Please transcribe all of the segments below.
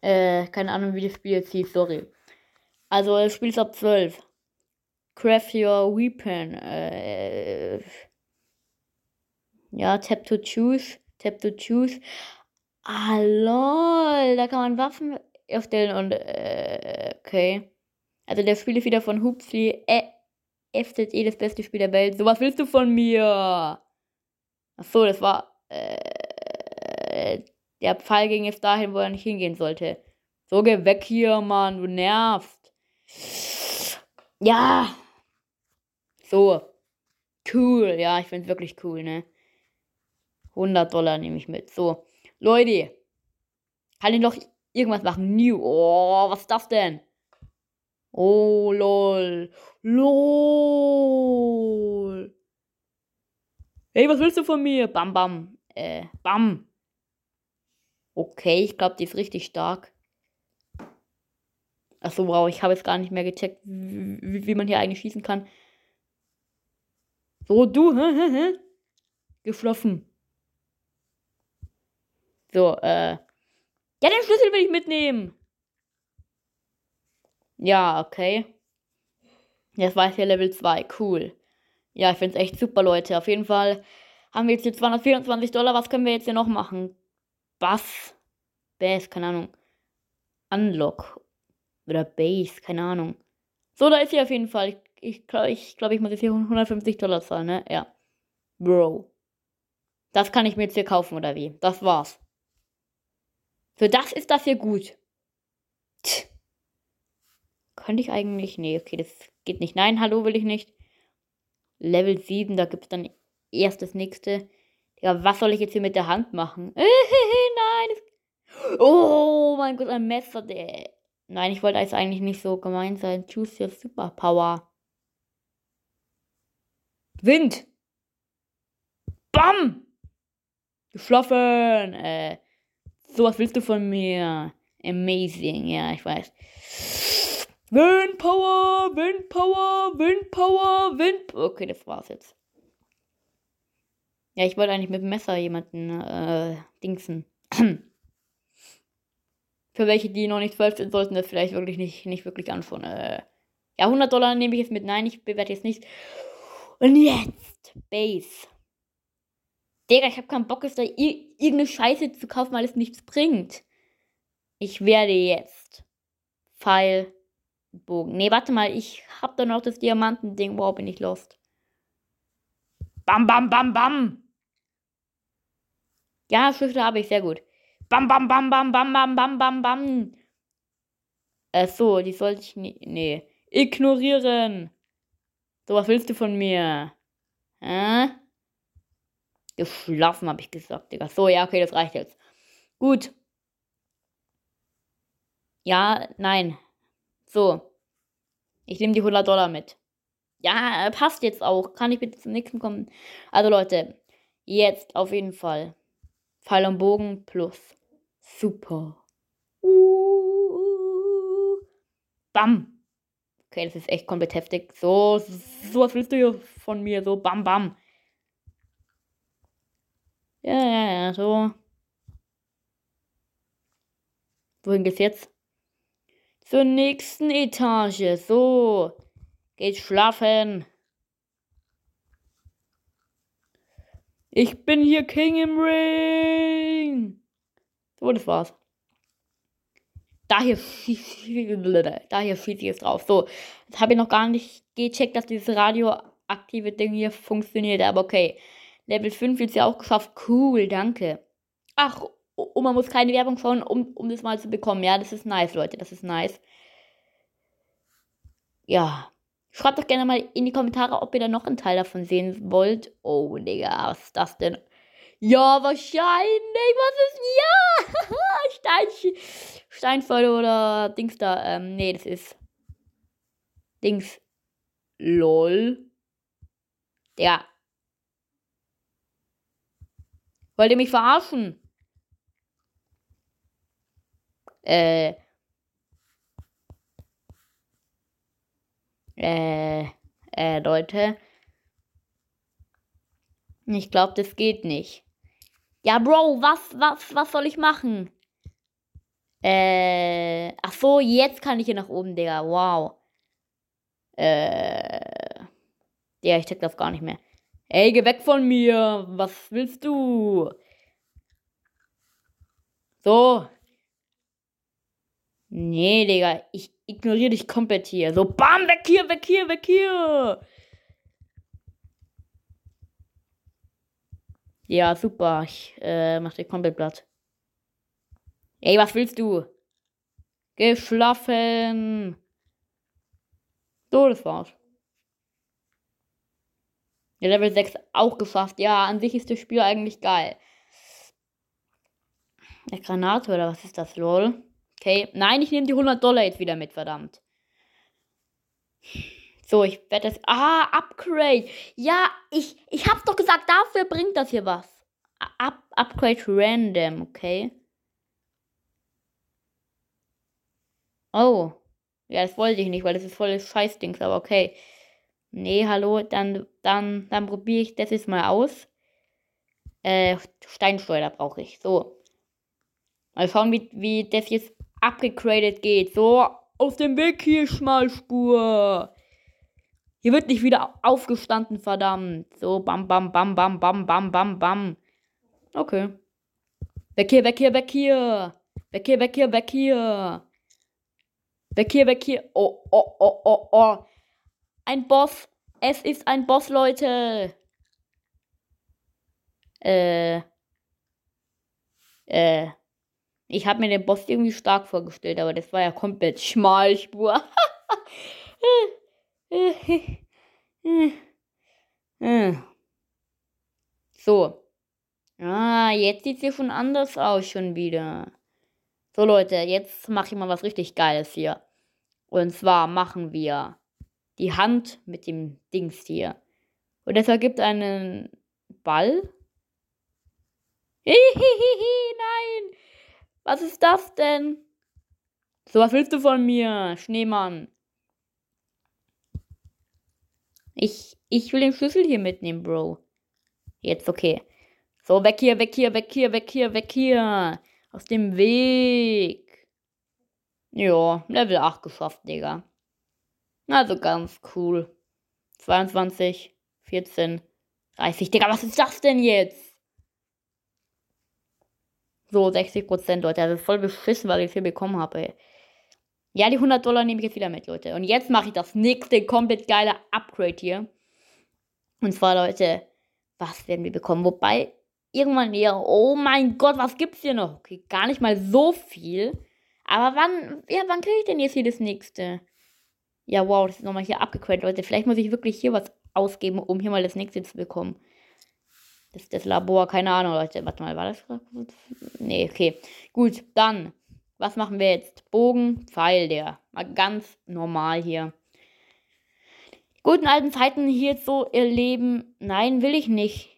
Äh, keine Ahnung, wie das Spiel jetzt hieß, sorry. Also, das Spiel ist ab 12. Craft your weapon. Äh, ja, tap to choose. Tap to choose. Ah, lol. Da kann man Waffen erstellen und, äh, okay. Also, der Spiel ist wieder von Hoopsy. Äh, FZE, das beste Spiel der Welt. So, was willst du von mir? Ach so, das war, äh, der Pfeil ging jetzt dahin, wo er nicht hingehen sollte. So, geh weg hier, Mann, du nervst. Ja. So. Cool. Ja, ich find's wirklich cool, ne? 100 Dollar nehme ich mit. So. Leute. Kann ich noch irgendwas machen? New. Oh, was ist das denn? Oh, lol. Lol. Hey, was willst du von mir? Bam, bam. Äh, bam. Okay, ich glaube, die ist richtig stark. Achso, wow, ich habe jetzt gar nicht mehr gecheckt, wie, wie, man hier eigentlich schießen kann. So, du, hä, hä, hä? Geschlossen. So, äh. Ja, den Schlüssel will ich mitnehmen. Ja, okay. Jetzt war ich hier Level 2. Cool. Ja, ich finde es echt super, Leute. Auf jeden Fall haben wir jetzt hier 224 Dollar. Was können wir jetzt hier noch machen? Bass. Bass, keine Ahnung. Unlock. Oder Base, keine Ahnung. So, da ist sie auf jeden Fall. Ich glaube, ich, glaub, ich muss jetzt hier 150 Dollar zahlen, ne? Ja. Bro. Das kann ich mir jetzt hier kaufen, oder wie? Das war's. Für das ist das hier gut. Tch. Könnte ich eigentlich. Nee, okay, das geht nicht. Nein, hallo will ich nicht. Level 7, da gibt es dann erst das nächste. Ja, was soll ich jetzt hier mit der Hand machen? Oh mein Gott, ein Messer. Der... Nein, ich wollte eigentlich nicht so gemein sein. Choose your Superpower. Wind. Bam. Geschlafen. Äh, so was willst du von mir? Amazing, ja, ich weiß. Windpower, Windpower, Windpower, Wind. Okay, das war's jetzt. Ja, ich wollte eigentlich mit dem Messer jemanden äh, dingsen. Für welche, die noch nicht 12 sind, sollten das vielleicht wirklich nicht, nicht wirklich anschauen. Äh, ja, 100 Dollar nehme ich jetzt mit. Nein, ich bewerte jetzt nicht. Und jetzt, Base. Digga, ich habe keinen Bock, jetzt da irgendeine Scheiße zu kaufen, weil es nichts bringt. Ich werde jetzt Pfeil Bogen. Nee, warte mal, ich hab da noch das Diamantending. Wow, bin ich lost. Bam, bam, bam, bam. Ja, Schlüssel habe ich, sehr gut. Bam, bam, bam, bam, bam, bam, bam, bam, bam. Äh, so, die sollte ich nie. Nee. Ignorieren. So, was willst du von mir? Hä? Geschlafen, habe ich gesagt, Digga. So, ja, okay, das reicht jetzt. Gut. Ja, nein. So. Ich nehme die 100 Dollar mit. Ja, passt jetzt auch. Kann ich bitte zum nächsten kommen? Also Leute, jetzt auf jeden Fall. Pfeil und Bogen plus. Super. Uh, bam. Okay, das ist echt komplett heftig. So, so was willst du hier von mir? So, bam, bam. Ja, ja, ja, so. Wohin geht's jetzt? zur nächsten Etage. So, geht schlafen. Ich bin hier King im Ring. So, das war's. Da hier, da hier schieße ich jetzt drauf. So, jetzt habe ich noch gar nicht gecheckt, dass dieses radioaktive Ding hier funktioniert. Aber okay. Level 5 ist ja auch geschafft. Cool, danke. Ach, und man muss keine Werbung schauen, um, um das mal zu bekommen. Ja, das ist nice, Leute. Das ist nice. Ja. Schreibt doch gerne mal in die Kommentare, ob ihr da noch einen Teil davon sehen wollt. Oh, Digga, was ist das denn? Ja, wahrscheinlich. Was ist. Ja! Stein, Steinfälle oder Dings da. Ähm, nee, das ist. Dings. LOL. Ja. Wollt ihr mich verarschen? Äh. Äh, äh, Leute. Ich glaube, das geht nicht. Ja, Bro, was, was, was soll ich machen? Äh, ach so, jetzt kann ich hier nach oben, Digga. Wow. Äh, ja, ich check das gar nicht mehr. Ey, geh weg von mir. Was willst du? So. Nee, Digga, ich ignoriere dich komplett hier. So, bam, weg hier, weg hier, weg hier. Ja, super. Ich äh, mach dich komplett platt. Ey, was willst du? Geschlafen. So, das war's. Ja, Level 6 auch geschafft. Ja, an sich ist das Spiel eigentlich geil. Eine Granate oder was ist das, lol? Okay. Nein, ich nehme die 100 Dollar jetzt wieder mit, verdammt. So, ich werde das. Ah, Upgrade. Ja, ich, ich hab's doch gesagt, dafür bringt das hier was. Up, upgrade random, okay. Oh. Ja, das wollte ich nicht, weil das ist voll das Scheißdings, aber okay. Nee, hallo, dann, dann, dann probiere ich das jetzt mal aus. Äh, Steinschleuder brauche ich. So. Mal schauen, wie, wie das jetzt abgegradet geht. So, auf dem Weg hier, Schmalspur. Hier wird nicht wieder aufgestanden, verdammt. So, bam, bam, bam, bam, bam, bam, bam, bam. Okay. Weg hier, weg hier, weg hier. Weg hier, weg hier, weg hier. Weg hier, weg hier. Oh, oh, oh, oh, oh. Ein Boss. Es ist ein Boss, Leute. Äh. Äh. Ich habe mir den Boss irgendwie stark vorgestellt, aber das war ja komplett Schmalspur. so. Ah, jetzt sieht sie schon anders aus schon wieder. So Leute, jetzt mache ich mal was richtig Geiles hier. Und zwar machen wir die Hand mit dem Dings hier. Und das ergibt einen Ball. Hihihihi, nein! Was ist das denn? So, was willst du von mir, Schneemann? Ich, ich will den Schlüssel hier mitnehmen, Bro. Jetzt okay. So, weg hier, weg hier, weg hier, weg hier, weg hier. Aus dem Weg. Ja, Level 8 geschafft, Digga. Also ganz cool. 22, 14, 30. Digga, was ist das denn jetzt? So, 60 Prozent, Leute. Ist voll beschissen, was ich hier bekommen habe. Ja, die 100 Dollar nehme ich jetzt wieder mit, Leute. Und jetzt mache ich das nächste komplett geile Upgrade hier. Und zwar, Leute, was werden wir bekommen? Wobei, irgendwann eher, oh mein Gott, was gibt's hier noch? Okay, gar nicht mal so viel. Aber wann, ja, wann kriege ich denn jetzt hier das nächste? Ja, wow, das ist nochmal hier abgequält, Leute. Vielleicht muss ich wirklich hier was ausgeben, um hier mal das nächste zu bekommen. Das das Labor, keine Ahnung, Leute. Warte mal, war das gerade? Nee, okay. Gut, dann. Was machen wir jetzt? Bogen, Pfeil, der. Mal ganz normal hier. Guten alten Zeiten hier so erleben. Nein, will ich nicht.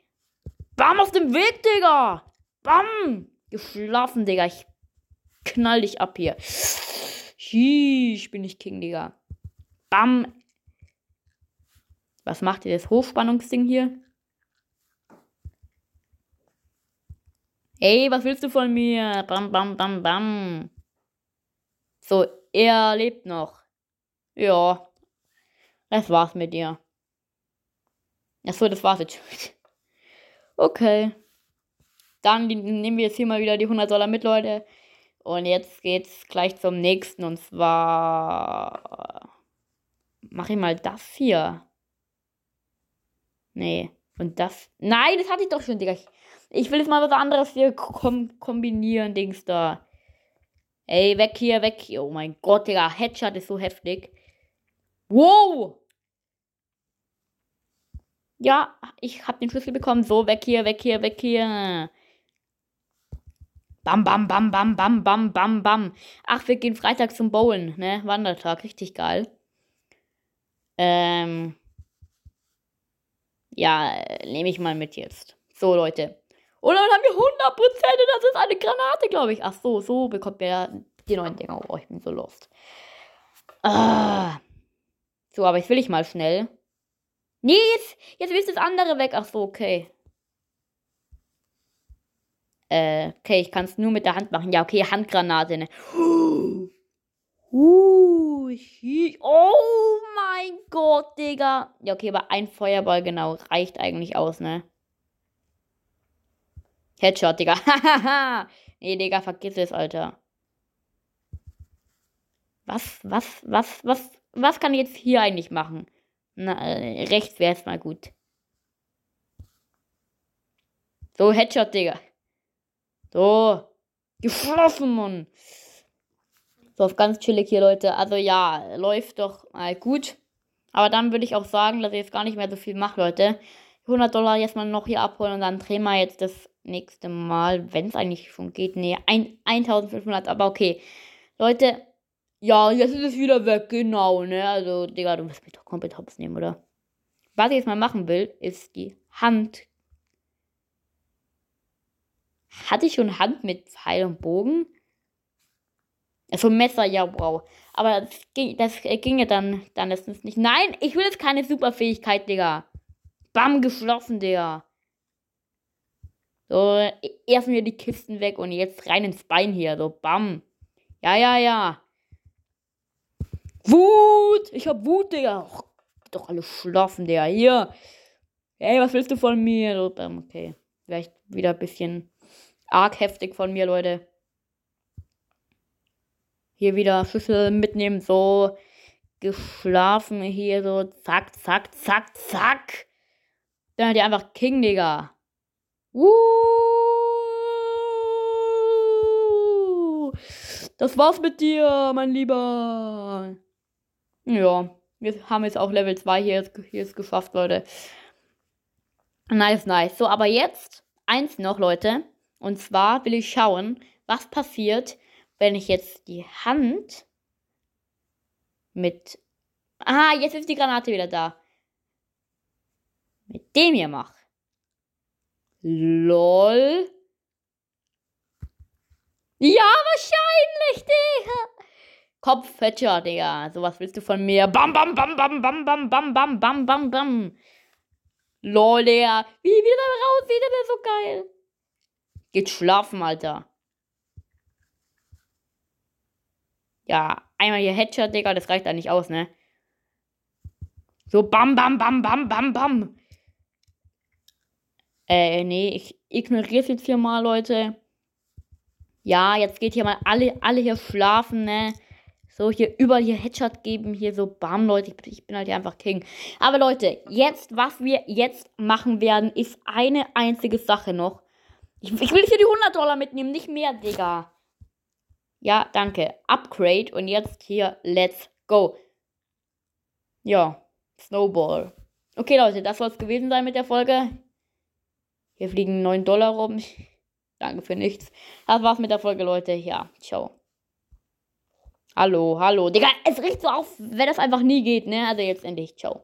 Bam aus dem Weg, Digga! Bam! Geschlafen, Digga. Ich knall dich ab hier. Sheesh, bin ich King, Digga. Bam! Was macht ihr das Hochspannungsding hier? Ey, was willst du von mir? Bam, bam, bam, bam. So, er lebt noch. Ja. Das war's mit dir. Achso, das war's jetzt. okay. Dann nehmen wir jetzt hier mal wieder die 100 Dollar mit, Leute. Und jetzt geht's gleich zum nächsten. Und zwar. Mach ich mal das hier. Nee. Und das. Nein, das hatte ich doch schon, Digga. Ich, ich will jetzt mal was anderes hier kom kombinieren, Dings da. Ey, weg hier, weg hier. Oh mein Gott, Digga. Headshot ist so heftig. Wow! Ja, ich hab den Schlüssel bekommen. So, weg hier, weg hier, weg hier. Bam, bam, bam, bam, bam, bam, bam, bam. Ach, wir gehen Freitag zum Bowlen, ne? Wandertag, richtig geil. Ähm. Ja, nehme ich mal mit jetzt. So, Leute. Und dann haben wir 100 Prozent das ist eine Granate, glaube ich. Ach so, so bekommt er die neuen Dinger. Oh, ich bin so lost. Ah. So, aber jetzt will ich mal schnell. Nee, jetzt, jetzt willst du das andere weg. Ach so, okay. Äh, okay, ich kann es nur mit der Hand machen. Ja, okay, Handgranate, ne? Uh, oh mein Gott, Digga. Ja, okay, aber ein Feuerball genau reicht eigentlich aus, ne? Headshot, Digga. nee, Digga, vergiss es, Alter. Was, was, was, was, was kann ich jetzt hier eigentlich machen? Na, äh, rechts wäre es mal gut. So, Headshot, Digga. So. Geschlossen, Mann. So, auf ganz chillig hier, Leute. Also ja, läuft doch mal gut. Aber dann würde ich auch sagen, dass ich jetzt gar nicht mehr so viel mache, Leute. 100 Dollar jetzt mal noch hier abholen und dann drehen wir jetzt das nächste Mal, wenn es eigentlich schon geht. Nee, 1500, aber okay. Leute, ja, jetzt ist es wieder weg, genau, ne? Also, Digga, du musst mich doch komplett hops nehmen, oder? Was ich jetzt mal machen will, ist die Hand. Hatte ich schon Hand mit Pfeil und Bogen? Also Messer, ja, wow. Aber das ging, das ging ja dann, dann es nicht. Nein, ich will jetzt keine Superfähigkeit, Digga. Bam, geschlossen, Digga. So, erst mir die Kisten weg und jetzt rein ins Bein hier. So, bam. Ja, ja, ja. Wut! Ich hab Wut, Digga. Och, doch alle schlafen, Digga. Hier. Ey, was willst du von mir? Okay. Vielleicht wieder ein bisschen arg heftig von mir, Leute. Hier wieder Schüssel mitnehmen, so. Geschlafen hier, so. Zack, zack, zack, zack. Dann hat er einfach King, Digga. Das war's mit dir, mein Lieber. Ja, wir haben jetzt auch Level 2 hier, hier ist geschafft, Leute. Nice, nice. So, aber jetzt eins noch, Leute. Und zwar will ich schauen, was passiert, wenn ich jetzt die Hand mit. Ah, jetzt ist die Granate wieder da. Mit dem hier mache. LOL. Ja, wahrscheinlich, Digga. Kopfhötscher, Digga. So was willst du von mir? Bam, bam, bam, bam, bam, bam, bam, bam, bam, bam, bam. Lol, Digga. Wie wieder raus, wieder der so geil. Geht schlafen, Alter. Ja, einmal hier Headshot, Digga, das reicht eigentlich aus, ne? So, bam, bam, bam, bam, bam, bam. Äh, nee, ich ignoriere es jetzt hier mal, Leute. Ja, jetzt geht hier mal alle, alle hier schlafen, ne? So, hier überall hier Headshot geben, hier so bam, Leute. Ich, ich bin halt hier einfach King. Aber Leute, jetzt, was wir jetzt machen werden, ist eine einzige Sache noch. Ich, ich will hier die 100 Dollar mitnehmen, nicht mehr, Digga. Ja, danke. Upgrade und jetzt hier, let's go. Ja, Snowball. Okay, Leute, das soll es gewesen sein mit der Folge. Hier fliegen 9 Dollar rum. Danke für nichts. Das war's mit der Folge, Leute. Ja, ciao. Hallo, hallo. Digga, es riecht so auf, wenn das einfach nie geht, ne? Also jetzt endlich. Ciao.